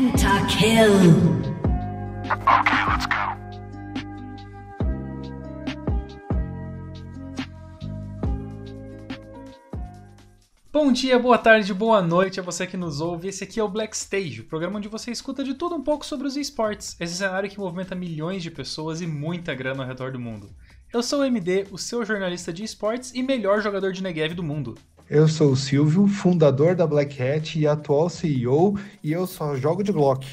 Pentakill. Okay, let's go. Bom dia, boa tarde, boa noite a você que nos ouve. Esse aqui é o Black Stage, o programa onde você escuta de tudo um pouco sobre os esportes, esse cenário que movimenta milhões de pessoas e muita grana ao redor do mundo. Eu sou o MD, o seu jornalista de esportes e melhor jogador de Negev do mundo. Eu sou o Silvio, fundador da Black Hat e atual CEO, e eu só jogo de Glock.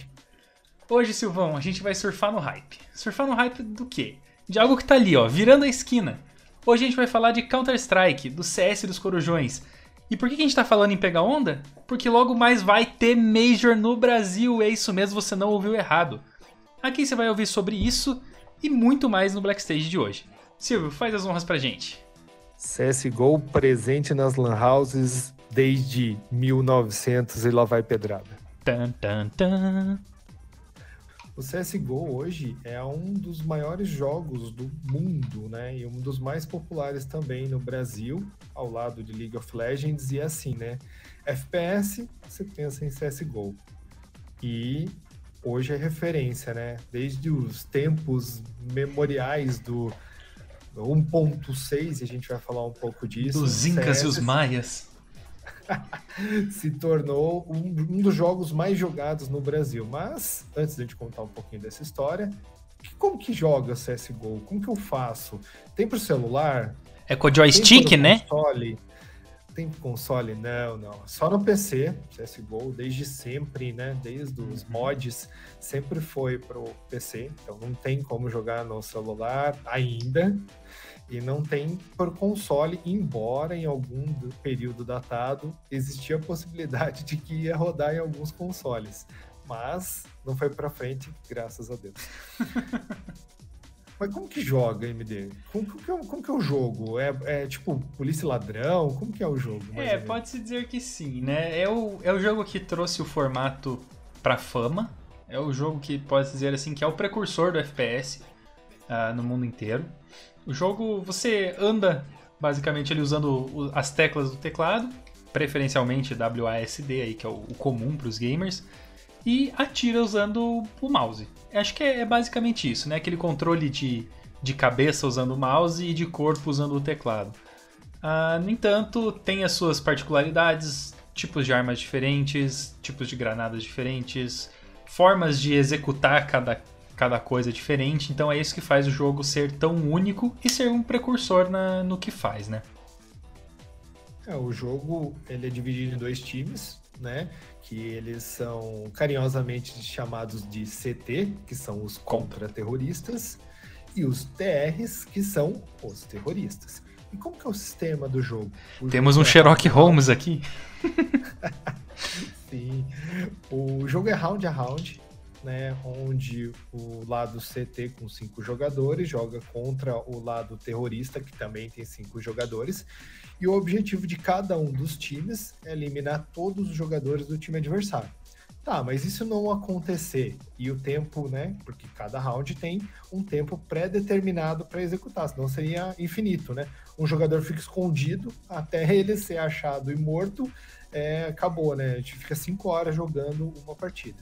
Hoje, Silvão, a gente vai surfar no hype. Surfar no hype do quê? De algo que tá ali, ó, virando a esquina. Hoje a gente vai falar de Counter-Strike, do CS dos Corujões. E por que a gente tá falando em pegar onda? Porque logo mais vai ter Major no Brasil, é isso mesmo, você não ouviu errado. Aqui você vai ouvir sobre isso e muito mais no Blackstage de hoje. Silvio, faz as honras pra gente. CSGO presente nas lan houses desde 1900 e lá vai pedrada. Tan, tan, tan. O CSGO hoje é um dos maiores jogos do mundo, né? E um dos mais populares também no Brasil, ao lado de League of Legends. E assim, né? FPS, você pensa em CSGO. E hoje é referência, né? Desde os tempos memoriais do 1.6, a gente vai falar um pouco disso. Dos Incas e os Maias. se tornou um, um, dos jogos mais jogados no Brasil. Mas, antes de a gente contar um pouquinho dessa história, como que joga CSGO? Como que eu faço? Tem pro celular? É com o joystick, né? Console? Tem console? Não, não. Só no PC, CSGO, desde sempre, né? Desde os mods, sempre foi pro PC. Então não tem como jogar no celular ainda e não tem por console, embora em algum período datado existia a possibilidade de que ia rodar em alguns consoles, mas não foi para frente, graças a Deus. mas como que joga MD? Como, como, que, é, como que é o jogo? É, é, tipo polícia e ladrão? Como que é o jogo? É, pode-se dizer que sim, né? É o, é o jogo que trouxe o formato pra fama. É o jogo que pode dizer assim que é o precursor do FPS uh, no mundo inteiro. O jogo você anda basicamente ele usando as teclas do teclado, preferencialmente WASD aí que é o, comum para os gamers, e atira usando o mouse. Acho que é, é, basicamente isso, né? Aquele controle de, de cabeça usando o mouse e de corpo usando o teclado. Ah, no entanto, tem as suas particularidades, tipos de armas diferentes, tipos de granadas diferentes, formas de executar cada cada coisa diferente, então é isso que faz o jogo ser tão único e ser um precursor na, no que faz, né? É, o jogo ele é dividido em dois times, né? Que eles são carinhosamente chamados de CT, que são os contra-terroristas, e os TRs, que são os terroristas. E como que é o sistema do jogo? O Temos jogo um é Sherlock Holmes aqui. Sim. O jogo é round a round, né, onde o lado CT com cinco jogadores joga contra o lado terrorista, que também tem cinco jogadores, e o objetivo de cada um dos times é eliminar todos os jogadores do time adversário. Tá, mas isso não acontecer e o tempo, né? Porque cada round tem um tempo pré-determinado para executar, senão seria infinito, né? Um jogador fica escondido até ele ser achado e morto, é, acabou, né? A gente fica cinco horas jogando uma partida.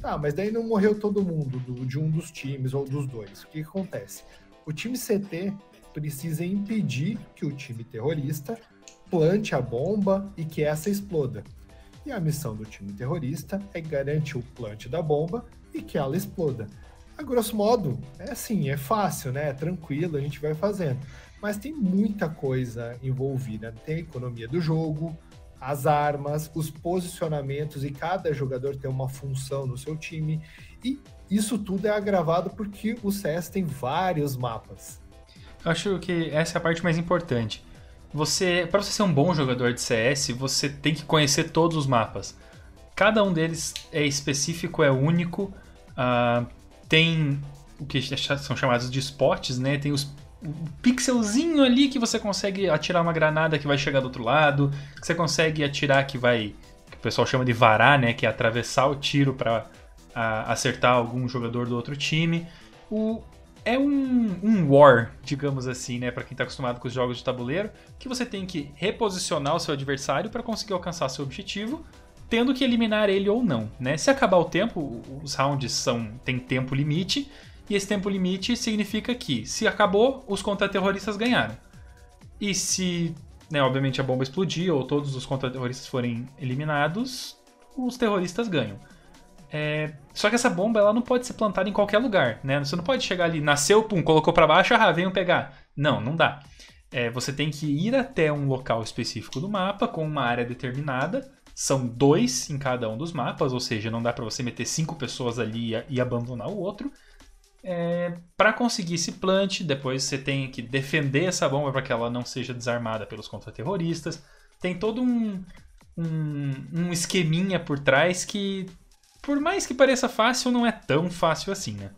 Tá, mas daí não morreu todo mundo do, de um dos times ou dos dois. O que, que acontece? O time CT precisa impedir que o time terrorista plante a bomba e que essa exploda. E a missão do time terrorista é garantir o plante da bomba e que ela exploda. A grosso modo, é assim, é fácil, né? É tranquilo, a gente vai fazendo. Mas tem muita coisa envolvida. Tem a economia do jogo, as armas, os posicionamentos e cada jogador tem uma função no seu time. E isso tudo é agravado porque o CS tem vários mapas. Eu acho que essa é a parte mais importante. Você, para você ser um bom jogador de CS, você tem que conhecer todos os mapas. Cada um deles é específico, é único. Uh, tem o que são chamados de spots, né? Tem os um pixelzinho ali que você consegue atirar uma granada que vai chegar do outro lado, que você consegue atirar que vai, que o pessoal chama de varar, né, que é atravessar o tiro para acertar algum jogador do outro time. O, é um, um war, digamos assim, né, para quem está acostumado com os jogos de tabuleiro, que você tem que reposicionar o seu adversário para conseguir alcançar seu objetivo, tendo que eliminar ele ou não, né? Se acabar o tempo, os rounds são tem tempo limite, e esse tempo limite significa que se acabou, os contra-terroristas ganharam. E se, né, obviamente a bomba explodir ou todos os contra-terroristas forem eliminados, os terroristas ganham. É... Só que essa bomba ela não pode ser plantada em qualquer lugar, né? Você não pode chegar ali, nasceu, pum, colocou para baixo, ah, venham pegar. Não, não dá. É, você tem que ir até um local específico do mapa com uma área determinada. São dois em cada um dos mapas, ou seja, não dá para você meter cinco pessoas ali e, abandonar o outro. É, para conseguir esse plant, depois você tem que defender essa bomba para que ela não seja desarmada pelos contra-terroristas. Tem todo um, um, um esqueminha por trás que por mais que pareça fácil, não é tão fácil assim, né?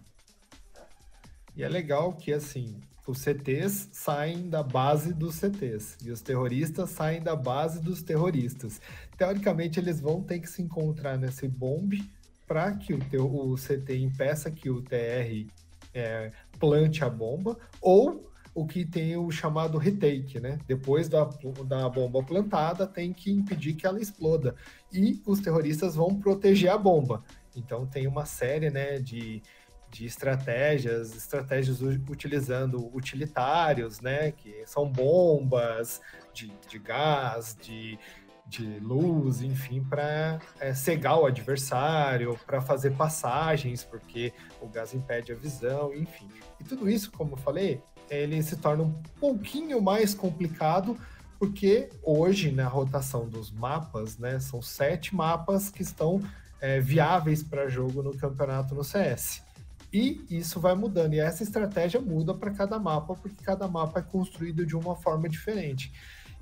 E é legal que, assim, os CTs saem da base dos CTs e os terroristas saem da base dos terroristas. Teoricamente, eles vão ter que se encontrar nesse bombe para que o, teu, o CT impeça que o TR é, plante a bomba, ou o que tem o chamado retake, né? Depois da, da bomba plantada, tem que impedir que ela exploda. E os terroristas vão proteger a bomba. Então tem uma série né, de, de estratégias, estratégias utilizando utilitários, né? Que são bombas de, de gás, de, de luz, enfim, para é, cegar o adversário, para fazer passagens, porque o gás impede a visão, enfim. E tudo isso, como eu falei, ele se torna um pouquinho mais complicado, porque hoje, na rotação dos mapas, né, são sete mapas que estão é, viáveis para jogo no campeonato no CS. E isso vai mudando, e essa estratégia muda para cada mapa, porque cada mapa é construído de uma forma diferente.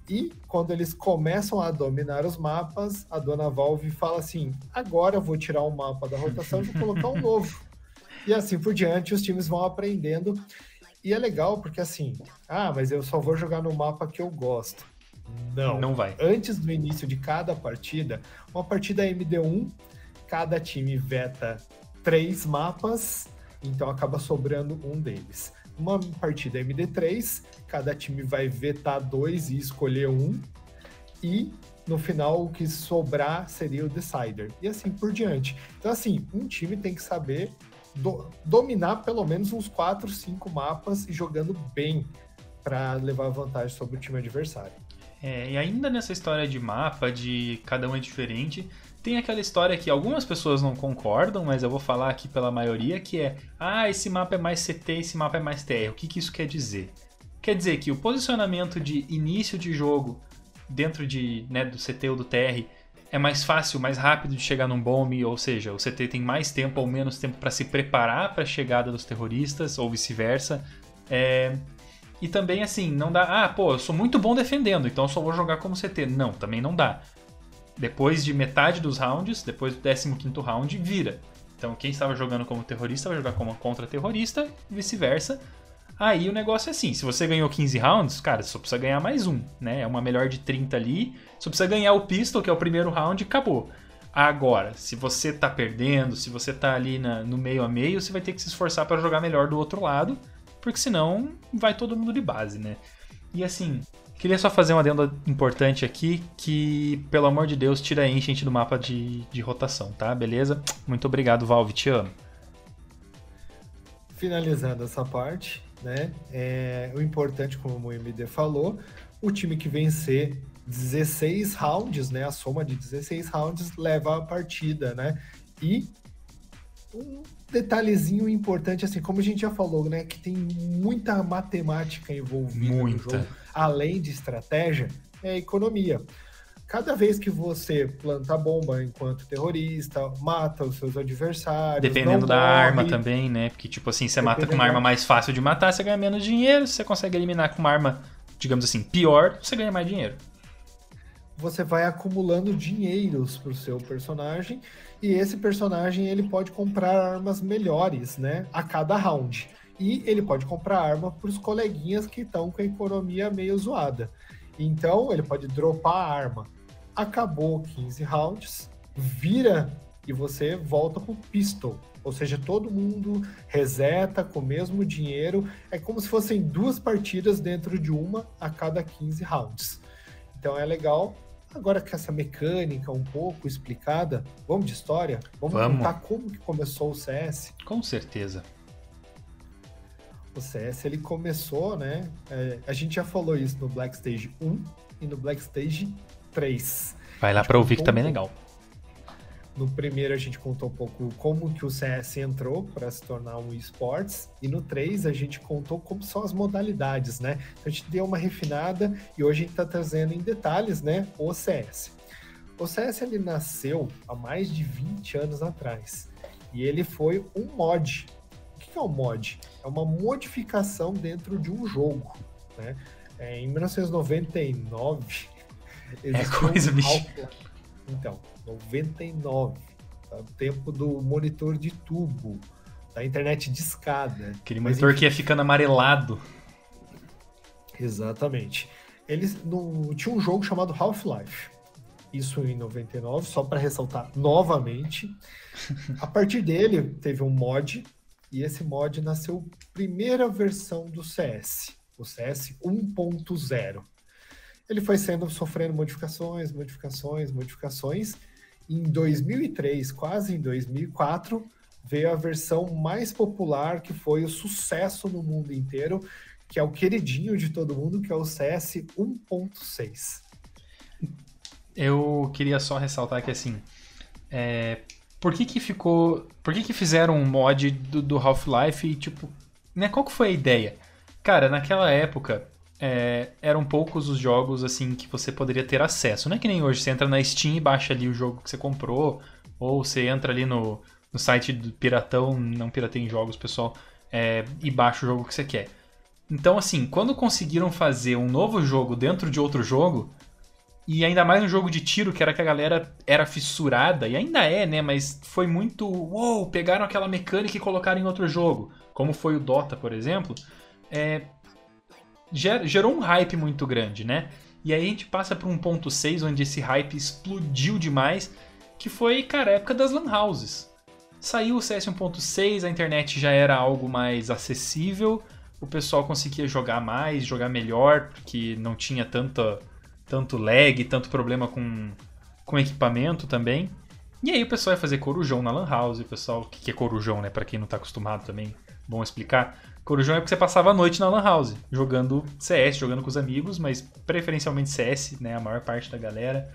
E quando eles começam a dominar os mapas, a dona Valve fala assim: agora eu vou tirar um mapa da rotação e vou colocar um novo. E assim por diante, os times vão aprendendo e é legal porque assim, ah, mas eu só vou jogar no mapa que eu gosto. Não. Não vai. Antes do início de cada partida, uma partida MD1, cada time veta três mapas, então acaba sobrando um deles. Uma partida MD3, cada time vai vetar dois e escolher um. E no final o que sobrar seria o decider. E assim por diante. Então, assim, um time tem que saber do, dominar pelo menos uns 4, 5 mapas e jogando bem para levar vantagem sobre o time adversário. É, e ainda nessa história de mapa, de cada um é diferente, tem aquela história que algumas pessoas não concordam, mas eu vou falar aqui pela maioria, que é ah, esse mapa é mais CT, esse mapa é mais TR. O que, que isso quer dizer? Quer dizer que o posicionamento de início de jogo dentro de, né, do CT ou do TR é mais fácil, mais rápido de chegar num bombe, ou seja, o CT tem mais tempo ou menos tempo para se preparar para a chegada dos terroristas, ou vice-versa. É... E também, assim, não dá. Ah, pô, eu sou muito bom defendendo, então eu só vou jogar como CT. Não, também não dá. Depois de metade dos rounds, depois do 15 round, vira. Então, quem estava jogando como terrorista vai jogar como contra-terrorista, vice-versa. Aí o negócio é assim, se você ganhou 15 rounds, cara, só precisa ganhar mais um, né? É uma melhor de 30 ali, só precisa ganhar o pistol, que é o primeiro round, e acabou. Agora, se você tá perdendo, se você tá ali na, no meio a meio, você vai ter que se esforçar para jogar melhor do outro lado, porque senão vai todo mundo de base, né? E assim, queria só fazer uma adenda importante aqui, que, pelo amor de Deus, tira a enchente do mapa de, de rotação, tá? Beleza? Muito obrigado, Valve, te amo. Finalizando essa parte, né? É, o importante, como o MD falou, o time que vencer 16 rounds, né? A soma de 16 rounds leva a partida, né? E um detalhezinho importante, assim, como a gente já falou, né? Que tem muita matemática envolvida muita. no jogo, além de estratégia, é a economia. Cada vez que você planta bomba enquanto terrorista, mata os seus adversários. Dependendo da morre, arma também, né? Porque, tipo assim, você mata com uma arma mais fácil de matar, você ganha menos dinheiro. Se você consegue eliminar com uma arma, digamos assim, pior, você ganha mais dinheiro. Você vai acumulando dinheiros pro seu personagem. E esse personagem ele pode comprar armas melhores, né? A cada round. E ele pode comprar arma para os coleguinhas que estão com a economia meio zoada. Então, ele pode dropar a arma acabou 15 rounds, vira e você volta pro pistol. Ou seja, todo mundo reseta com o mesmo dinheiro. É como se fossem duas partidas dentro de uma a cada 15 rounds. Então é legal. Agora com essa mecânica um pouco explicada, vamos de história? Vamos, vamos. contar como que começou o CS? Com certeza. O CS ele começou, né? É, a gente já falou isso no Black Stage 1 e no Black Stage 3. Vai lá para ouvir que também é legal. No primeiro a gente contou um pouco como que o CS entrou para se tornar um esportes e no 3 a gente contou como são as modalidades, né? Então a gente deu uma refinada e hoje a gente está trazendo em detalhes, né, o CS. O CS ele nasceu há mais de 20 anos atrás e ele foi um mod. O que é um mod? É uma modificação dentro de um jogo, né? É, em 1999 é coisa, um bicho. Então, 99. Tá? O tempo do monitor de tubo, da internet de escada. Aquele monitor enfim... que ia ficando amarelado. Exatamente. Eles no, tinha um jogo chamado Half-Life. Isso em 99, só para ressaltar novamente. A partir dele teve um mod e esse mod nasceu primeira versão do CS, o CS 1.0. Ele foi sendo sofrendo modificações, modificações, modificações em 2003, quase em 2004, veio a versão mais popular, que foi o sucesso no mundo inteiro, que é o queridinho de todo mundo, que é o CS 1.6. Eu queria só ressaltar que assim, é, por que que ficou, por que que fizeram um mod do, do Half-Life e tipo, né, qual que foi a ideia? Cara, naquela época é, eram poucos os jogos assim que você poderia ter acesso. Não é que nem hoje, você entra na Steam e baixa ali o jogo que você comprou, ou você entra ali no, no site do Piratão, não piratei em jogos, pessoal, é, e baixa o jogo que você quer. Então, assim, quando conseguiram fazer um novo jogo dentro de outro jogo, e ainda mais um jogo de tiro que era que a galera era fissurada, e ainda é, né? Mas foi muito. Uou! Pegaram aquela mecânica e colocaram em outro jogo, como foi o Dota, por exemplo. É, gerou um hype muito grande, né? E aí a gente passa para um ponto 6, onde esse hype explodiu demais, que foi, cara, a época das lan houses. Saiu o CS 1.6, a internet já era algo mais acessível, o pessoal conseguia jogar mais, jogar melhor, porque não tinha tanta, tanto lag, tanto problema com, com equipamento também. E aí o pessoal ia fazer corujão na lan house, o pessoal, o que é corujão, né, para quem não tá acostumado também, bom explicar. Corujão é porque você passava a noite na Lan House, jogando CS, jogando com os amigos, mas preferencialmente CS, né? A maior parte da galera.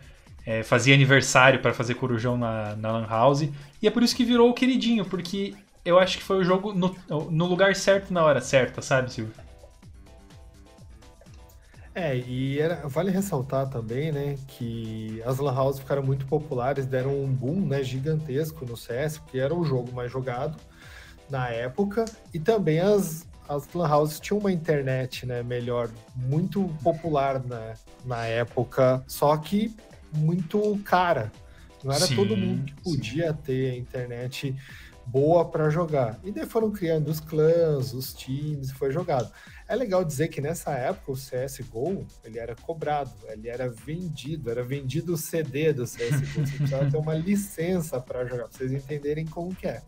É, fazia aniversário para fazer Corujão na, na Lan House. E é por isso que virou o queridinho, porque eu acho que foi o jogo no, no lugar certo na hora certa, sabe, Silvio? É, e era, vale ressaltar também, né, que as lan houses ficaram muito populares, deram um boom, né, gigantesco no CS, porque era o jogo mais jogado na época, e também as, as lan houses tinham uma internet né, melhor, muito popular na, na época, só que muito cara. Não era sim, todo mundo que podia sim. ter internet boa para jogar. E daí foram criando os clãs, os times, foi jogado. É legal dizer que nessa época o CSGO, ele era cobrado, ele era vendido, era vendido o CD do CSGO, você precisava ter uma licença para jogar, para vocês entenderem como que é.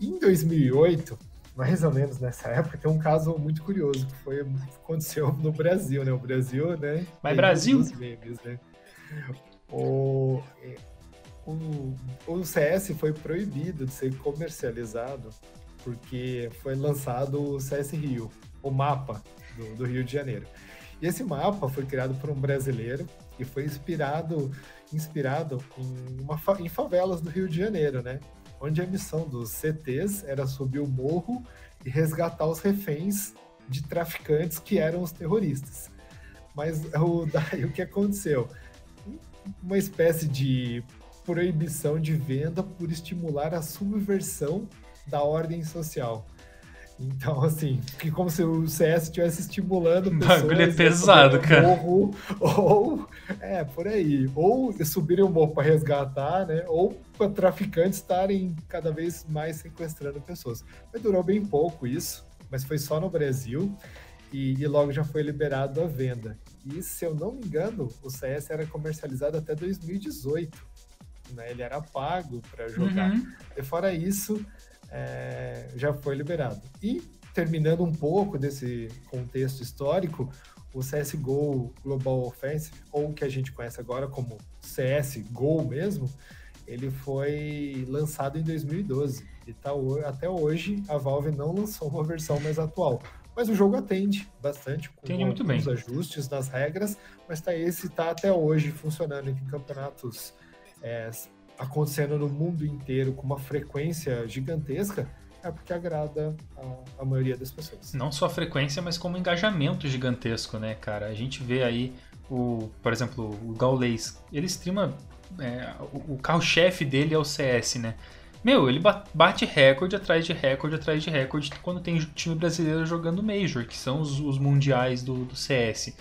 Em 2008, mais ou menos nessa época, tem um caso muito curioso que foi aconteceu no Brasil, né? O Brasil, né? Mas Brasil? Memes, né? O, o, o CS foi proibido de ser comercializado porque foi lançado o CS Rio, o mapa do, do Rio de Janeiro. E esse mapa foi criado por um brasileiro e foi inspirado inspirado em, uma, em favelas do Rio de Janeiro, né? Onde a missão dos CTs era subir o morro e resgatar os reféns de traficantes que eram os terroristas. Mas o, daí, o que aconteceu? Uma espécie de proibição de venda por estimular a subversão da ordem social. Então, assim, que como se o CS estivesse estimulando pessoas... O bagulho é pesado, cara. Morro, ou, é, por aí. Ou subirem o morro para resgatar, né? Ou para traficantes estarem cada vez mais sequestrando pessoas. Mas durou bem pouco isso, mas foi só no Brasil. E, e logo já foi liberado a venda. E, se eu não me engano, o CS era comercializado até 2018. Né? Ele era pago para jogar. Uhum. E fora isso, é, já foi liberado. E terminando um pouco desse contexto histórico, o CSGO Global Offensive, ou o que a gente conhece agora como CSGO mesmo, ele foi lançado em 2012 e tá, até hoje a Valve não lançou uma versão mais atual. Mas o jogo atende bastante com atende muito bem. ajustes nas regras, mas tá esse tá até hoje funcionando em campeonatos é, acontecendo no mundo inteiro com uma frequência gigantesca é porque agrada a, a, maioria das pessoas. Não só a frequência, mas como engajamento gigantesco, né, cara? A gente vê aí o, por exemplo, o Gaules, ele streama é, o, o carro-chefe dele é o CS, né? Meu, ele bate recorde atrás de recorde atrás de recorde quando tem time brasileiro jogando Major, que são os, os mundiais do, do CS.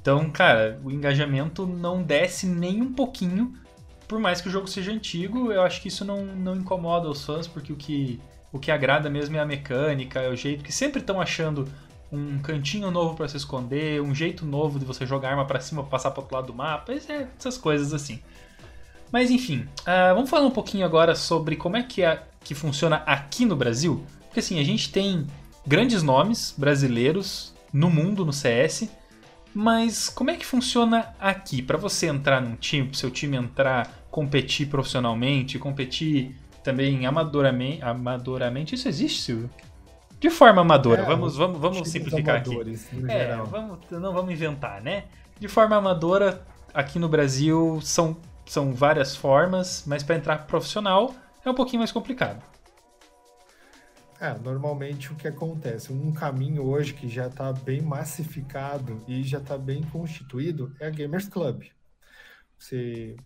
Então, cara, o engajamento não desce nem um pouquinho, por mais que o jogo seja antigo, eu acho que isso não, não incomoda os fãs, porque o que, o que agrada mesmo é a mecânica, é o jeito que sempre estão achando um cantinho novo para se esconder, um jeito novo de você jogar arma para cima, passar para outro lado do mapa, é, essas coisas assim. Mas enfim, uh, vamos falar um pouquinho agora sobre como é que, é, que funciona aqui no Brasil. Porque assim, a gente tem grandes nomes brasileiros no mundo no CS, mas como é que funciona aqui? Para você entrar num time, para seu time entrar, competir profissionalmente, competir também amadoramente, amadoramente isso existe, Silvio? De forma amadora, é, vamos, vamos, vamos simplificar aqui. É, vamos, não vamos inventar, né? De forma amadora, aqui no Brasil são são várias formas, mas para entrar profissional é um pouquinho mais complicado. É, normalmente o que acontece, um caminho hoje que já está bem massificado e já está bem constituído é a Gamers Club. Você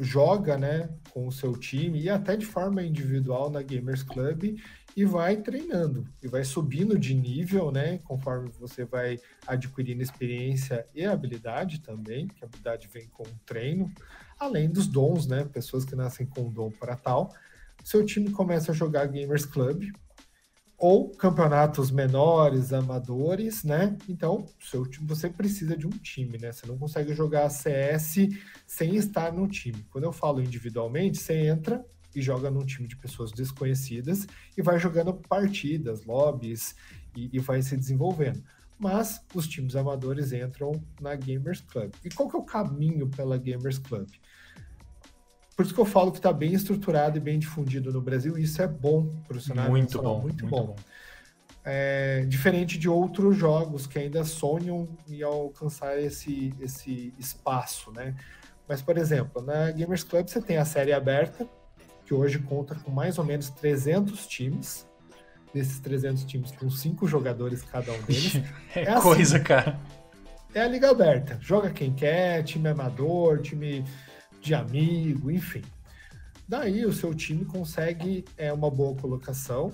joga, né, com o seu time e até de forma individual na Gamers Club e vai treinando e vai subindo de nível, né? Conforme você vai adquirindo experiência e habilidade também, que a habilidade vem com o treino, além dos dons, né? Pessoas que nascem com dom para tal. Seu time começa a jogar Gamers Club ou campeonatos menores, amadores, né? Então, seu time, você precisa de um time, né? Você não consegue jogar CS sem estar no time. Quando eu falo individualmente, você entra e joga num time de pessoas desconhecidas e vai jogando partidas, lobbies e, e vai se desenvolvendo. Mas os times amadores entram na Gamers Club. E qual que é o caminho pela Gamers Club? Por isso que eu falo que está bem estruturado e bem difundido no Brasil, e isso é bom para o cenário muito bom, muito, muito bom. bom. É, diferente de outros jogos que ainda sonham em alcançar esse, esse espaço, né? Mas, por exemplo, na Gamers Club você tem a série aberta, que hoje conta com mais ou menos 300 times. Desses 300 times, com cinco jogadores cada um deles. é, é assim, coisa, cara. É a liga aberta. Joga quem quer, time amador, time de amigo, enfim. Daí o seu time consegue é, uma boa colocação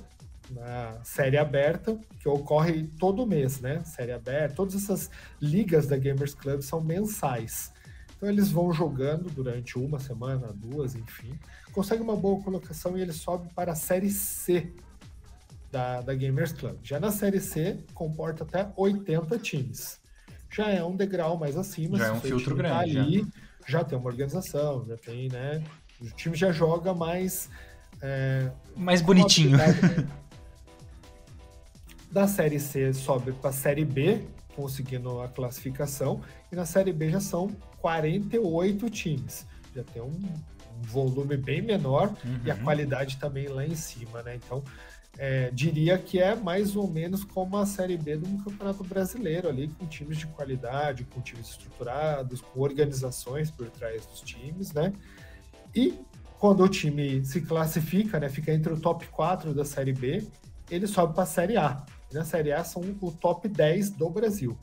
na série aberta, que ocorre todo mês, né? Série aberta, todas essas ligas da Gamers Club são mensais. Então eles vão jogando durante uma semana, duas, enfim, consegue uma boa colocação e ele sobe para a Série C da, da Gamers Club. Já na Série C, comporta até 80 times. Já é um degrau mais acima. Já é um filtro tá grande. Tá ali, já. Já. tem uma organização, já tem, né? O time já joga mais. É, mais bonitinho. da Série C sobe para a Série B, conseguindo a classificação, e na Série B já são 48 times. Já tem um, volume bem menor uhum. e a uhum. qualidade também lá em cima, né? Então, é, diria que é mais ou menos como a Série B um campeonato brasileiro ali, com times de qualidade, com times estruturados, com organizações por trás dos times, né? E quando o time se classifica, né, fica entre o top 4 da Série B, ele sobe para a Série A. E na Série A são o top 10 do Brasil,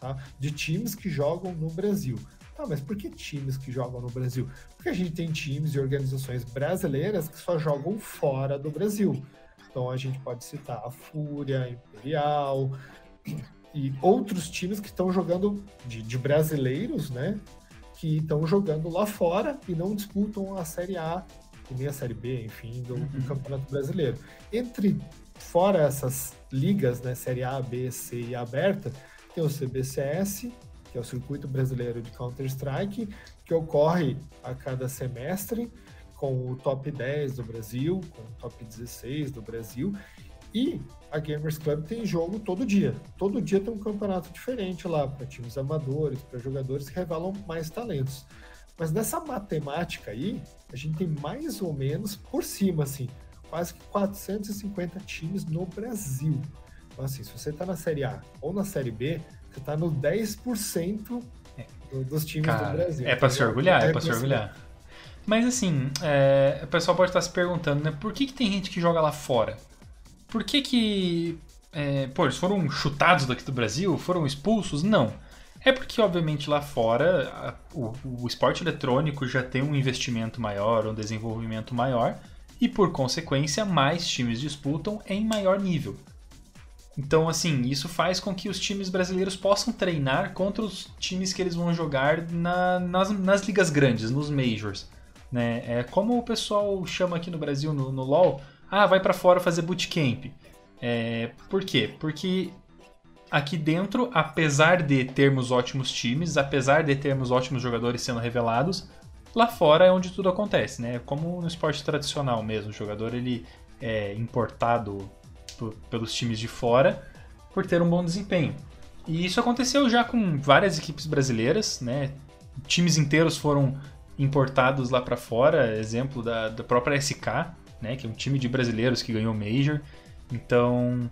tá? De times que jogam no Brasil. Tá, mas por que times que jogam no Brasil? Porque a gente tem times e organizações brasileiras que só jogam fora do Brasil. Então a gente pode citar a Fúria, a Imperial e outros times que estão jogando de, de brasileiros, né? Que estão jogando lá fora e não disputam a Série A e nem a Série B, enfim, do, do uhum. Campeonato Brasileiro. Entre fora essas ligas, né? Série A, B, C e aberta, tem o CBCS que é o Circuito Brasileiro de Counter-Strike, que ocorre a cada semestre com o top 10 do Brasil, com o top 16 do Brasil, E a Gamers Club tem jogo todo dia. Todo dia tem um campeonato diferente lá para times amadores, para jogadores que revelam mais talentos. Mas nessa matemática aí, a gente tem mais ou menos por cima, assim, quase que 450 times no Brasil. Então, assim, se você está na Série A ou na Série B, você está no 10% dos times Cara, do Brasil. É para se orgulhar, é, é para se orgulhar. Mas assim, é, o pessoal pode estar se perguntando, né? Por que, que tem gente que joga lá fora? Por que que... É, pô, eles foram chutados daqui do Brasil? Foram expulsos? Não. É porque, obviamente, lá fora a, o, o esporte eletrônico já tem um investimento maior, um desenvolvimento maior, e por consequência, mais times disputam em maior nível. Então, assim, isso faz com que os times brasileiros possam treinar contra os times que eles vão jogar na, nas, nas ligas grandes, nos majors. Né? É como o pessoal chama aqui no Brasil, no, no LoL, ah, vai para fora fazer bootcamp. É, por quê? Porque aqui dentro, apesar de termos ótimos times, apesar de termos ótimos jogadores sendo revelados, lá fora é onde tudo acontece, né? Como no esporte tradicional mesmo, o jogador ele é importado pelos times de fora por ter um bom desempenho. E isso aconteceu já com várias equipes brasileiras, né? Times inteiros foram importados lá para fora, exemplo da, da própria SK, né? Que é um time de brasileiros que ganhou Major. Então,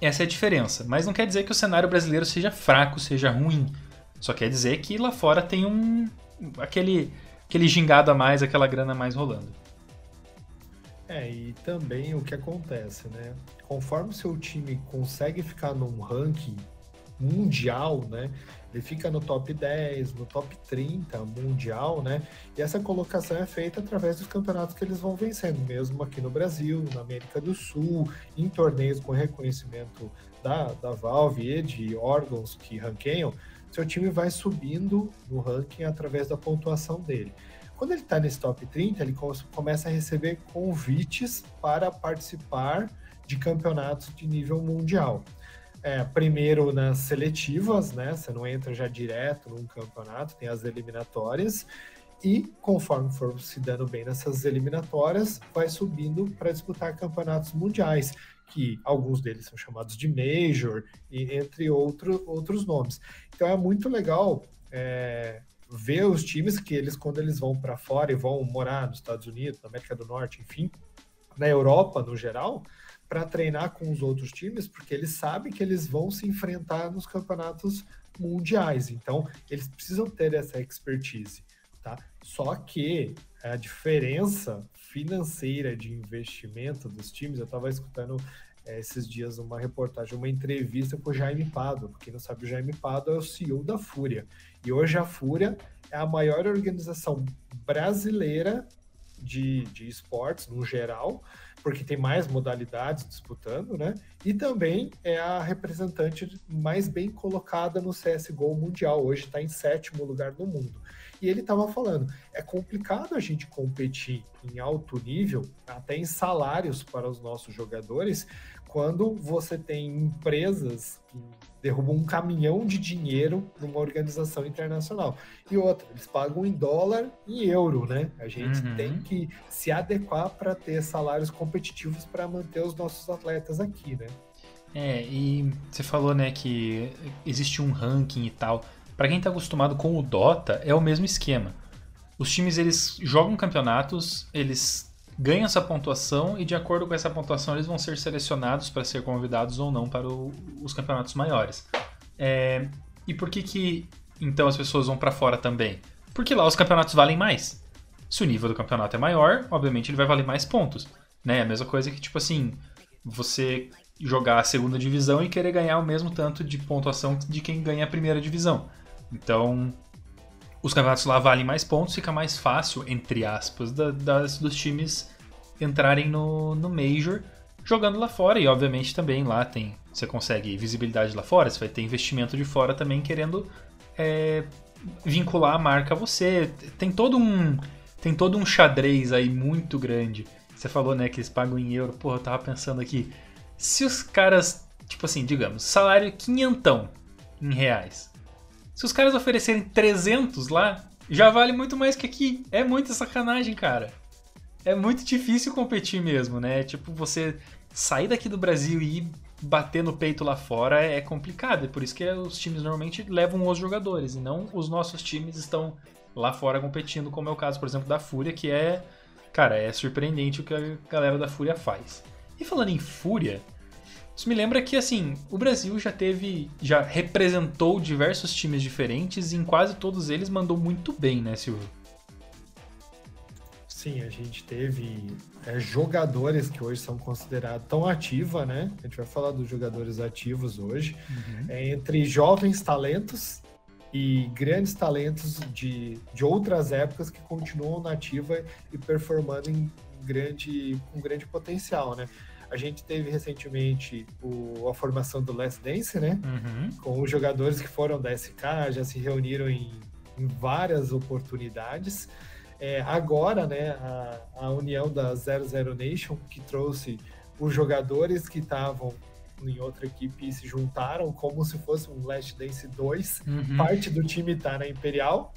essa é a diferença. Mas não quer dizer que o cenário brasileiro seja fraco, seja ruim. Só quer dizer que lá fora tem um aquele aquele gingado a mais, aquela grana a mais rolando. É, e também o que acontece, né? Conforme o seu time consegue ficar num ranking mundial, né? Ele fica no top 10, no top 30 mundial, né? E essa colocação é feita através dos campeonatos que eles vão vencendo, mesmo aqui no Brasil, na América do Sul, em torneios com reconhecimento da, da Valve e de órgãos que ranqueiam, seu time vai subindo no ranking através da pontuação dele. Quando ele está nesse top 30, ele começa a receber convites para participar de campeonatos de nível mundial. É, primeiro nas seletivas, né? Você não entra já direto num campeonato, tem as eliminatórias. E conforme for se dando bem nessas eliminatórias, vai subindo para disputar campeonatos mundiais, que alguns deles são chamados de Major, e entre outro, outros nomes. Então é muito legal é, ver os times que eles, quando eles vão para fora e vão morar nos Estados Unidos, na América do Norte, enfim, na Europa no geral, para treinar com os outros times, porque eles sabem que eles vão se enfrentar nos campeonatos mundiais. Então, eles precisam ter essa expertise, tá? Só que a diferença financeira de investimento dos times, eu estava escutando é, esses dias uma reportagem, uma entrevista com o Jaime Pado. Quem não sabe, o Jaime Pado é o CEO da Fúria. E hoje a Fúria é a maior organização brasileira de, de esportes, no geral, porque tem mais modalidades disputando, né? E também é a representante mais bem colocada no CSGO mundial. Hoje está em sétimo lugar no mundo. E ele estava falando, é complicado a gente competir em alto nível, até em salários para os nossos jogadores, quando você tem empresas que derrubam um caminhão de dinheiro numa organização internacional. E outra, eles pagam em dólar e euro, né? A gente uhum. tem que se adequar para ter salários competitivos para manter os nossos atletas aqui, né? É, e você falou, né, que existe um ranking e tal. Para quem está acostumado com o Dota, é o mesmo esquema. Os times eles jogam campeonatos, eles ganham essa pontuação e de acordo com essa pontuação eles vão ser selecionados para ser convidados ou não para o, os campeonatos maiores. É, e por que que então as pessoas vão para fora também? Porque lá os campeonatos valem mais. Se o nível do campeonato é maior, obviamente ele vai valer mais pontos. Né? A mesma coisa que, tipo assim, você jogar a segunda divisão e querer ganhar o mesmo tanto de pontuação de quem ganha a primeira divisão. Então, os campeonatos lá valem mais pontos, fica mais fácil, entre aspas, da, das, dos times entrarem no, no Major jogando lá fora. E obviamente também lá tem. Você consegue visibilidade lá fora, você vai ter investimento de fora também querendo é, vincular a marca a você. Tem todo um. Tem todo um xadrez aí muito grande. Você falou, né, que eles pagam em euro. Porra, eu tava pensando aqui. Se os caras, tipo assim, digamos, salário quinhentão em reais. Se os caras oferecerem 300 lá, já vale muito mais que aqui. É muita sacanagem, cara. É muito difícil competir mesmo, né? Tipo, você sair daqui do Brasil e ir bater no peito lá fora é complicado. É por isso que os times normalmente levam os jogadores e não os nossos times estão lá fora competindo, como é o caso, por exemplo, da Fúria, que é, cara, é surpreendente o que a galera da Fúria faz. E falando em Fúria, isso me lembra que assim, o Brasil já teve, já representou diversos times diferentes e em quase todos eles mandou muito bem, né, Silvio? Sim, a gente teve é, jogadores que hoje são considerados tão ativa, né? A gente vai falar dos jogadores ativos hoje, uhum. é, entre jovens talentos e grandes talentos de, de outras épocas que continuam na ativa e performando em grande, com grande potencial, né? A gente teve recentemente o, a formação do Last Dance, né? Uhum. Com os jogadores que foram da SK, já se reuniram em, em várias oportunidades. É, agora, né, a, a união da 00 Nation, que trouxe os jogadores que estavam em outra equipe e se juntaram como se fosse um Last Dance 2. Uhum. Parte do time está na Imperial,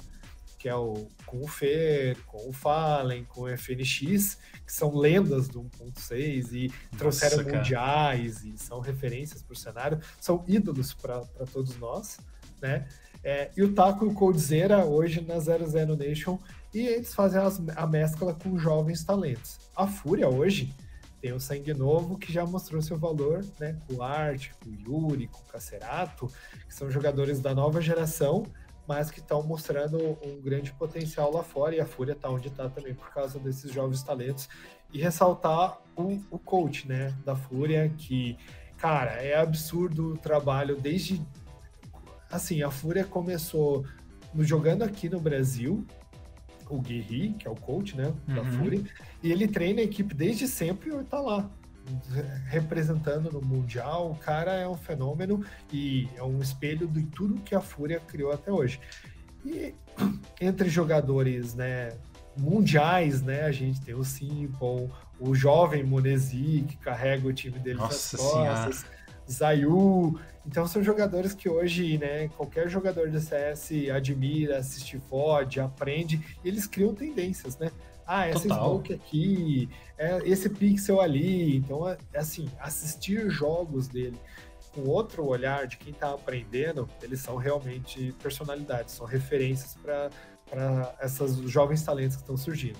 que é o com o Fer, com o Fallen, com o FNX, que são lendas do 1.6 e Nossa, trouxeram cara. mundiais e são referências para o cenário, são ídolos para todos nós, né? É, e o Taco e o Coldzera hoje na 00 Nation e eles fazem as, a mescla com jovens talentos. A Fúria hoje tem o Sangue Novo, que já mostrou seu valor, né? Com o Art, com o Yuri, com o Cacerato, que são jogadores da nova geração, mas que estão mostrando um grande potencial lá fora, e a Fúria está onde está também por causa desses jovens talentos. E ressaltar o, o coach, né, da Fúria, que, cara, é absurdo o trabalho desde... Assim, a Fúria começou jogando aqui no Brasil, o Guerri, que é o coach, né, da uhum. Fúria, e ele treina a equipe desde sempre e tá lá, representando no Mundial. O cara é um fenômeno e é um espelho de tudo que a Fúria criou até hoje. E entre jogadores, né, mundiais, né, a gente tem o Simple, o jovem Monesi, que carrega o time dele Nossa nas costas, senhora. Zayu, então são jogadores que hoje, né, qualquer jogador de CS admira, assiste VOD, aprende, e eles criam tendências, né? Ah, essa Total. smoke aqui, é esse pixel ali. Então, é, é assim, assistir jogos dele com outro olhar de quem está aprendendo, eles são realmente personalidades, são referências para essas jovens talentos que estão surgindo.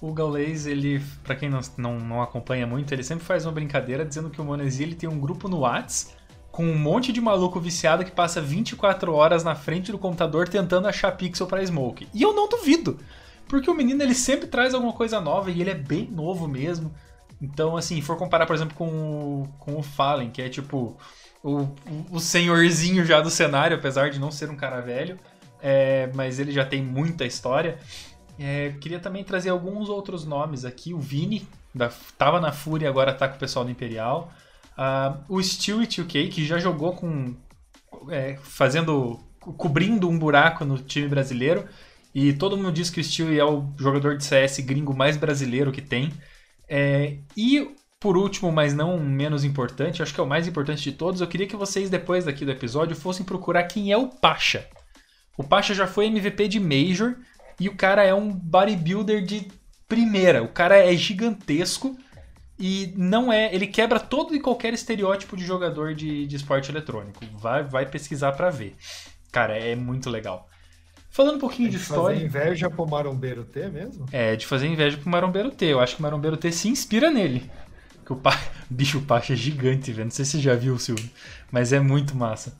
O Gaules, ele, para quem não, não, não, acompanha muito, ele sempre faz uma brincadeira dizendo que o Monesi ele tem um grupo no Whats com um monte de maluco viciado que passa 24 horas na frente do computador tentando achar pixel para smoke. E eu não duvido, porque o menino ele sempre traz alguma coisa nova e ele é bem novo mesmo. Então, assim, for comparar, por exemplo, com o, com o Fallen, que é tipo o, o senhorzinho já do cenário, apesar de não ser um cara velho, é, mas ele já tem muita história. É, queria também trazer alguns outros nomes aqui. O Vini, da, tava na Fúria, agora tá com o pessoal do Imperial. Uh, o Stewie 2K, que já jogou com. É, fazendo. cobrindo um buraco no time brasileiro. E todo mundo diz que o Stewie é o jogador de CS gringo mais brasileiro que tem. É, e por último, mas não menos importante, acho que é o mais importante de todos, eu queria que vocês, depois daqui do episódio, fossem procurar quem é o Pacha. O Pacha já foi MVP de Major e o cara é um bodybuilder de primeira. O cara é gigantesco e não é. Ele quebra todo e qualquer estereótipo de jogador de, de esporte eletrônico. Vai, vai pesquisar para ver. Cara, é muito legal. Falando um pouquinho é de, de história. fazer inveja pro Marombeiro T mesmo? É, de fazer inveja pro Marombeiro T. Eu acho que o Marombeiro T se inspira nele. Que o pa... bicho Pacha é gigante, velho. Não sei se você já viu, Silvio. Mas é muito massa.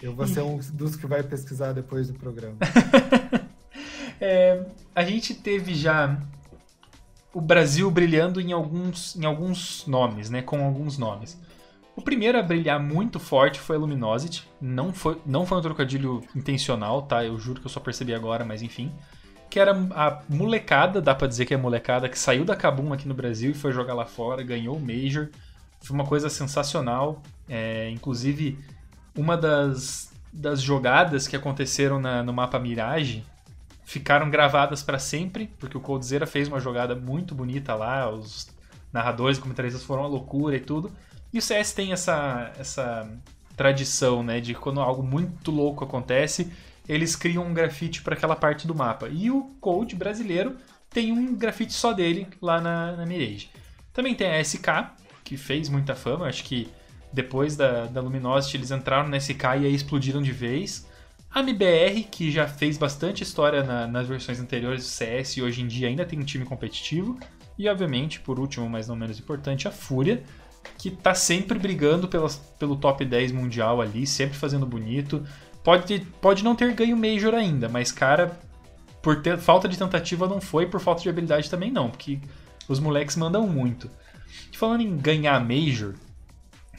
Eu vou ser um dos que vai pesquisar depois do programa. é, a gente teve já o Brasil brilhando em alguns, em alguns nomes, né? Com alguns nomes. O primeiro a brilhar muito forte foi a Luminosity. Não foi, não foi um trocadilho intencional, tá? Eu juro que eu só percebi agora, mas enfim. Que era a molecada, dá pra dizer que é molecada, que saiu da Kabum aqui no Brasil e foi jogar lá fora, ganhou o Major. Foi uma coisa sensacional. É, inclusive, uma das, das jogadas que aconteceram na, no mapa Mirage ficaram gravadas para sempre, porque o Coldzera fez uma jogada muito bonita lá, os narradores e comentaristas foram uma loucura e tudo. E o CS tem essa, essa tradição, né, de quando algo muito louco acontece, eles criam um grafite para aquela parte do mapa. E o Code brasileiro tem um grafite só dele lá na, na Mirage. Também tem a SK, que fez muita fama. Acho que depois da, da Luminosity eles entraram na SK e aí explodiram de vez. A MBR, que já fez bastante história na, nas versões anteriores do CS e hoje em dia ainda tem um time competitivo. E, obviamente, por último, mas não menos importante, a Fúria, que tá sempre brigando pelas, pelo top 10 mundial ali, sempre fazendo bonito. Pode, pode não ter ganho Major ainda, mas, cara, por ter falta de tentativa não foi, por falta de habilidade também não, porque os moleques mandam muito. E falando em ganhar Major,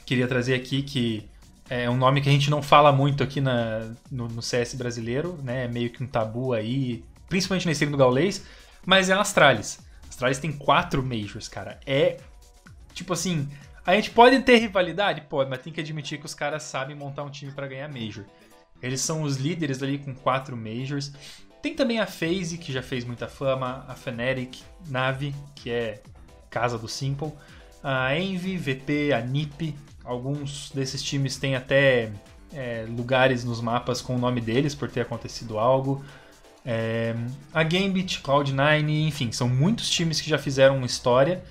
queria trazer aqui que é um nome que a gente não fala muito aqui na, no, no CS brasileiro, né? É meio que um tabu aí, principalmente nesse do gaulês, mas é a Astralis. Astralis tem quatro Majors, cara. É, tipo assim, a gente pode ter rivalidade? Pode, mas tem que admitir que os caras sabem montar um time para ganhar Major. Eles são os líderes ali com quatro Majors. Tem também a FaZe, que já fez muita fama, a Fnatic, Na'Vi, que é casa do Simple, a Envy, VP, a NiP, Alguns desses times têm até é, lugares nos mapas com o nome deles por ter acontecido algo. É, a Gambit, Cloud9, enfim, são muitos times que já fizeram história,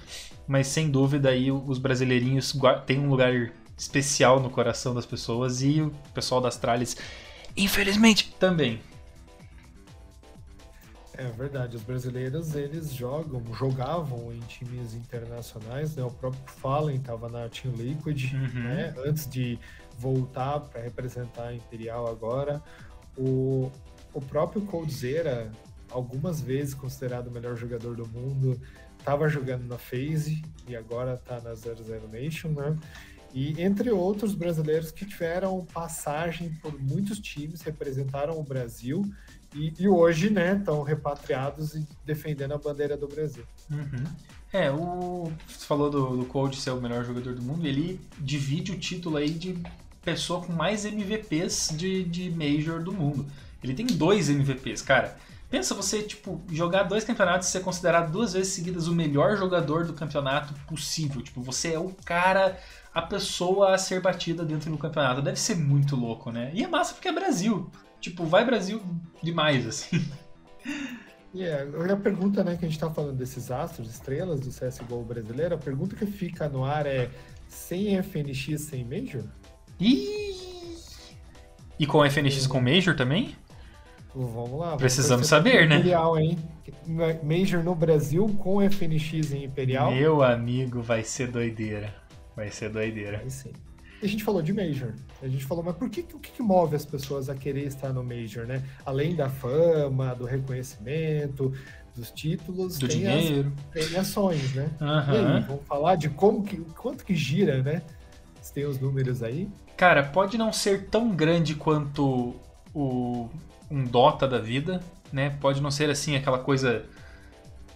mas sem dúvida aí os brasileirinhos têm um lugar especial no coração das pessoas e o pessoal das Tralhas, infelizmente, também. É verdade, os brasileiros eles jogam, jogavam em times internacionais, né? O próprio Fallen estava na Team Liquid, uhum. né? Antes de voltar para representar a Imperial agora. O, o próprio Coldzera, algumas vezes considerado o melhor jogador do mundo, estava jogando na FaZe e agora está na Zero Zero Nation, né? E entre outros brasileiros que tiveram passagem por muitos times, representaram o Brasil e, e hoje, né, estão repatriados e defendendo a bandeira do Brasil. Uhum. É, o. Você falou do, do Cold ser o melhor jogador do mundo, ele divide o título aí de pessoa com mais MVPs de, de Major do mundo. Ele tem dois MVPs, cara. Pensa você, tipo, jogar dois campeonatos e ser considerado duas vezes seguidas o melhor jogador do campeonato possível. Tipo, você é o cara, a pessoa a ser batida dentro do campeonato. Deve ser muito louco, né? E é massa porque é Brasil. Tipo, vai Brasil demais, assim. E yeah, a pergunta, né, que a gente tá falando desses astros, estrelas do CSGO brasileiro, a pergunta que fica no ar é sem FNX, sem Major? Ih! E com FNX com Major também? Vamos lá. Precisamos saber, né? Imperial, hein? Major no Brasil com FNX em Imperial. Meu amigo, vai ser doideira. Vai ser doideira. Vai sim a gente falou de Major. A gente falou, mas por que, o que, move as pessoas a querer estar no Major, né? Além da fama, do reconhecimento, dos títulos, do tem dinheiro, as premiações, né? Uhum. E aí, vamos falar de como que, quanto que gira, né? Você tem os números aí? Cara, pode não ser tão grande quanto o um Dota da vida, né? Pode não ser assim aquela coisa,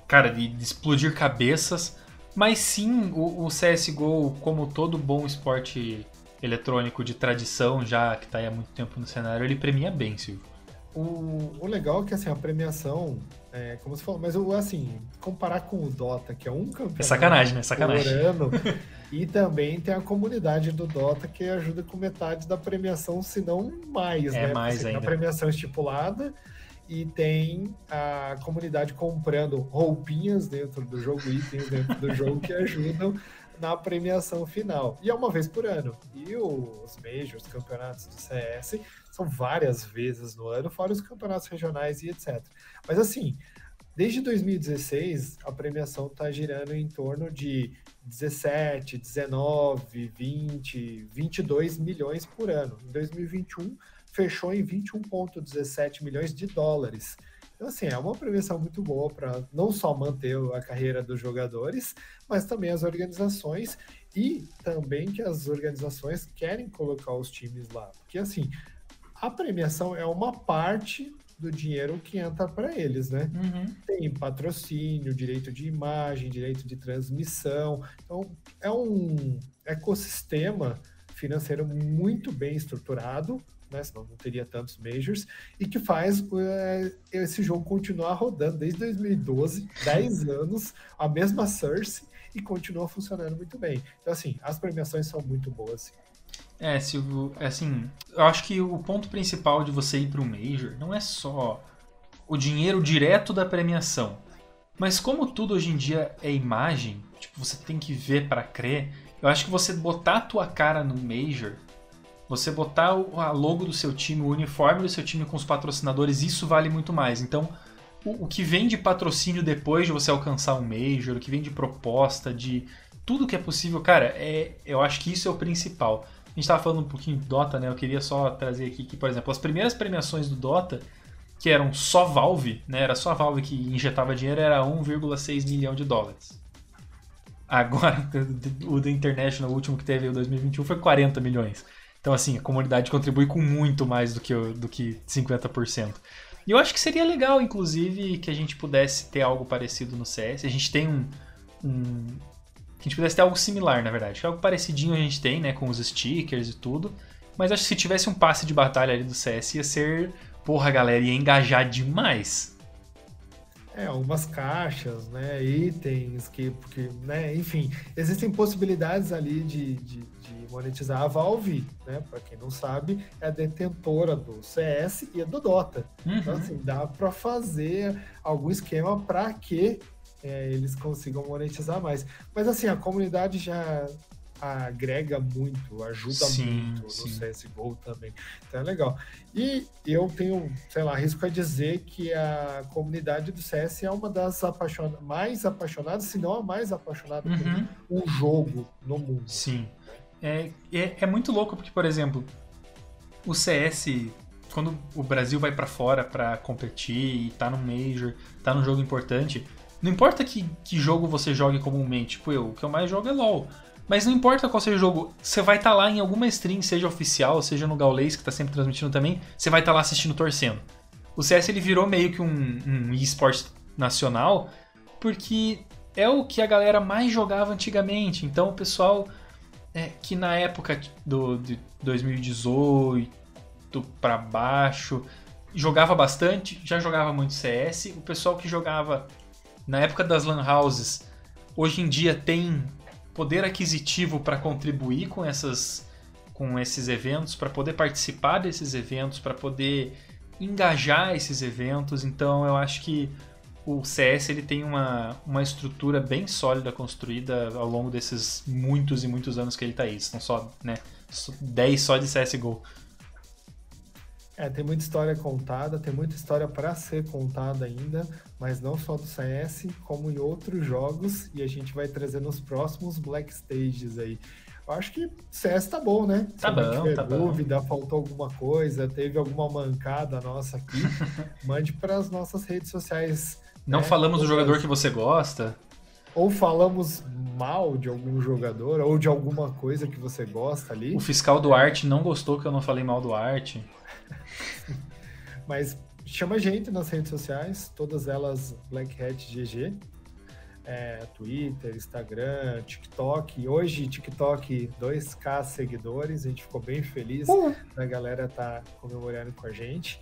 cara, de, de explodir cabeças, mas sim o, o CS:GO, como todo bom esporte eletrônico de tradição, já que está há muito tempo no cenário, ele premia bem, Silvio. O, o legal é que assim, a premiação, é, como você falou, mas assim, comparar com o Dota, que é um campeonato é sacanagem, né? Sacanagem. Ano, e também tem a comunidade do Dota que ajuda com metade da premiação, se não mais, é né? mais Porque ainda. a premiação estipulada e tem a comunidade comprando roupinhas dentro do jogo, itens dentro do jogo que ajudam na premiação final. E é uma vez por ano. E os majors, os campeonatos do CS, são várias vezes no ano, fora os campeonatos regionais e etc. Mas assim, desde 2016, a premiação está girando em torno de 17, 19, 20, 22 milhões por ano. Em 2021, fechou em 21,17 milhões de dólares. Então, assim, é uma premiação muito boa para não só manter a carreira dos jogadores, mas também as organizações e também que as organizações querem colocar os times lá. Porque, assim, a premiação é uma parte do dinheiro que entra para eles, né? Uhum. Tem patrocínio, direito de imagem, direito de transmissão. Então, é um ecossistema financeiro muito bem estruturado né? Senão não teria tantos majors, e que faz é, esse jogo continuar rodando desde 2012, 10 anos, a mesma source, e continua funcionando muito bem. Então, assim, as premiações são muito boas. Sim. É, Silvio, é assim, eu acho que o ponto principal de você ir para o Major não é só o dinheiro direto da premiação, mas como tudo hoje em dia é imagem, tipo, você tem que ver para crer, Eu acho que você botar a tua cara no Major, você botar a logo do seu time, o uniforme do seu time com os patrocinadores, isso vale muito mais. Então, o, o que vem de patrocínio depois de você alcançar um Major, o que vem de proposta, de tudo que é possível, cara, é, eu acho que isso é o principal. A gente estava falando um pouquinho de Dota, né? Eu queria só trazer aqui que, por exemplo, as primeiras premiações do Dota, que eram só Valve, né? Era só a Valve que injetava dinheiro, era 1,6 milhão de dólares. Agora, o do International, o último que teve, o 2021, foi 40 milhões. Então, assim, a comunidade contribui com muito mais do que, do que 50%. E eu acho que seria legal, inclusive, que a gente pudesse ter algo parecido no CS. A gente tem um, um que a gente pudesse ter algo similar, na verdade. Algo parecidinho a gente tem, né, com os stickers e tudo. Mas acho que se tivesse um passe de batalha ali do CS, ia ser. Porra, galera, ia engajar demais. É, algumas caixas, né, itens, que, porque, né, enfim, existem possibilidades ali de, de, de monetizar. A Valve, né, para quem não sabe, é a detentora do CS e do Dota. Então, uhum. Então, assim, dá para fazer algum esquema para que é, eles consigam monetizar mais. Mas assim, a comunidade já agrega muito, ajuda sim, muito no sim. CSGO também. Então é legal. E eu tenho, sei lá, risco a dizer que a comunidade do CS é uma das mais apaixonadas, se não a mais apaixonada uhum. por um jogo no mundo. Sim. É, é, é muito louco porque, por exemplo, o CS quando o Brasil vai para fora para competir e tá no Major, tá num jogo importante, não importa que, que jogo você jogue comumente, tipo eu, o que eu mais jogo é LoL. Mas não importa qual seja o jogo, você vai estar tá lá em alguma stream, seja oficial, seja no Gaules, que está sempre transmitindo também, você vai estar tá lá assistindo torcendo. O CS ele virou meio que um, um esporte nacional, porque é o que a galera mais jogava antigamente. Então o pessoal é, que na época do, de 2018 para baixo jogava bastante, já jogava muito CS. O pessoal que jogava na época das lan houses, hoje em dia tem poder aquisitivo para contribuir com essas com esses eventos, para poder participar desses eventos, para poder engajar esses eventos. Então eu acho que o CS ele tem uma, uma estrutura bem sólida construída ao longo desses muitos e muitos anos que ele está aí. São só né, 10 só de CSGO. É, tem muita história contada, tem muita história para ser contada ainda, mas não só do CS, como em outros jogos, e a gente vai trazer nos próximos Black Stages aí. Eu acho que CS tá bom, né? Tá Se bom, tiver tá dúvida, bom. faltou alguma coisa, teve alguma mancada nossa aqui, mande para as nossas redes sociais. Não né? falamos do jogador que você gosta. Ou falamos mal de algum jogador, ou de alguma coisa que você gosta ali. O fiscal do Arte não gostou que eu não falei mal do Arte. Mas chama a gente nas redes sociais, todas elas Black Hat GG. É, Twitter, Instagram, TikTok. Hoje, TikTok, 2K seguidores. A gente ficou bem feliz uhum. da galera tá comemorando com a gente.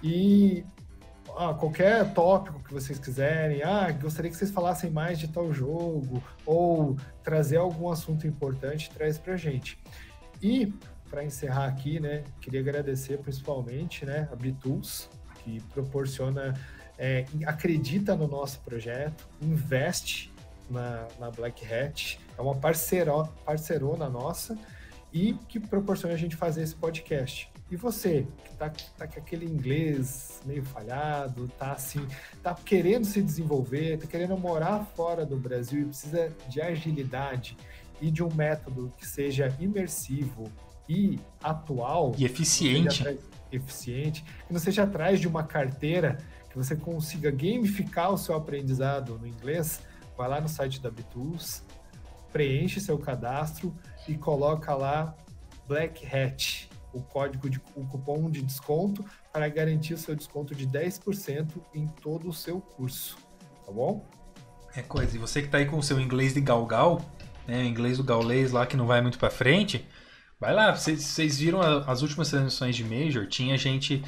E ah, qualquer tópico que vocês quiserem, ah, gostaria que vocês falassem mais de tal jogo, ou trazer algum assunto importante, traz pra gente. E para encerrar aqui, né, queria agradecer principalmente, né, a Bitools, que proporciona, é, acredita no nosso projeto, investe na, na Black Hat, é uma parceiro, parceirona nossa e que proporciona a gente fazer esse podcast. E você, que tá, tá com aquele inglês meio falhado, tá assim, tá querendo se desenvolver, tá querendo morar fora do Brasil e precisa de agilidade e de um método que seja imersivo, e atual e eficiente, atrás, eficiente, que não seja atrás de uma carteira que você consiga gamificar o seu aprendizado no inglês, vai lá no site da Bitools, preenche seu cadastro e coloca lá Black Hat, o código de o cupom de desconto para garantir o seu desconto de 10% em todo o seu curso, tá bom? É coisa, e você que está aí com o seu inglês de galgal, né, inglês do gaulês lá que não vai muito para frente, Vai lá, vocês viram as últimas transmissões de Major, tinha gente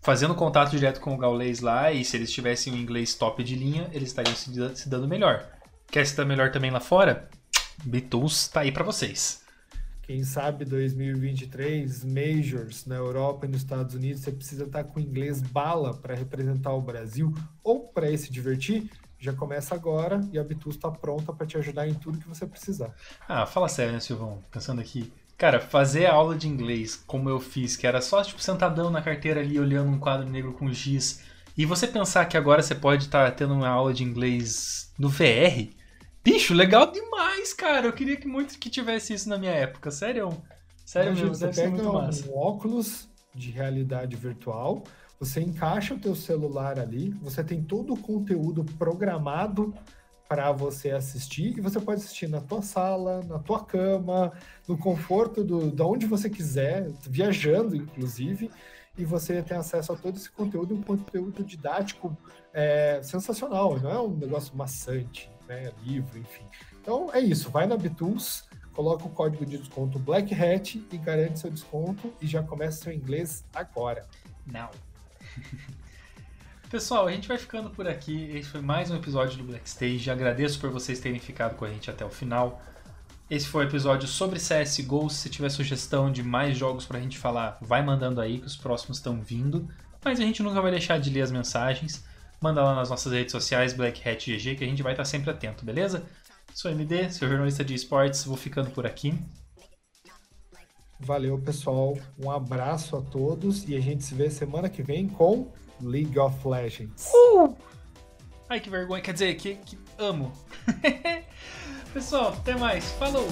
fazendo contato direto com o Gaulês lá, e se eles tivessem o inglês top de linha, eles estariam se dando melhor. Quer se dar melhor também lá fora? Bitools tá aí para vocês. Quem sabe 2023, Majors na Europa e nos Estados Unidos, você precisa estar tá com inglês bala para representar o Brasil ou para se divertir? já começa agora e a Bitus está pronta para te ajudar em tudo que você precisar. Ah, fala sério, né, Silvão? Pensando aqui. Cara, fazer a aula de inglês como eu fiz, que era só tipo sentadão na carteira ali olhando um quadro negro com giz, e você pensar que agora você pode estar tá tendo uma aula de inglês no VR, bicho, legal demais, cara. Eu queria que muito que tivesse isso na minha época, sério. Sério Imagina, você pega um massa. óculos de realidade virtual, você encaixa o teu celular ali, você tem todo o conteúdo programado para você assistir e você pode assistir na tua sala, na tua cama, no conforto do, de onde você quiser, viajando inclusive, e você tem acesso a todo esse conteúdo, um conteúdo didático é, sensacional, não é um negócio maçante, né, livro, enfim. Então é isso, vai na Bitools, coloca o código de desconto Black Hat e garante seu desconto e já começa seu inglês agora. Não. Pessoal, a gente vai ficando por aqui. Esse foi mais um episódio do Black Stage. Agradeço por vocês terem ficado com a gente até o final. Esse foi o episódio sobre CSGO. Se tiver sugestão de mais jogos pra gente falar, vai mandando aí que os próximos estão vindo. Mas a gente nunca vai deixar de ler as mensagens. Manda lá nas nossas redes sociais, Black Hat GG, que a gente vai estar sempre atento, beleza? Sou MD, seu jornalista de esportes, vou ficando por aqui. Valeu, pessoal. Um abraço a todos e a gente se vê semana que vem com League of Legends. Uh! Ai, que vergonha. Quer dizer, que, que amo. Pessoal, até mais. Falou!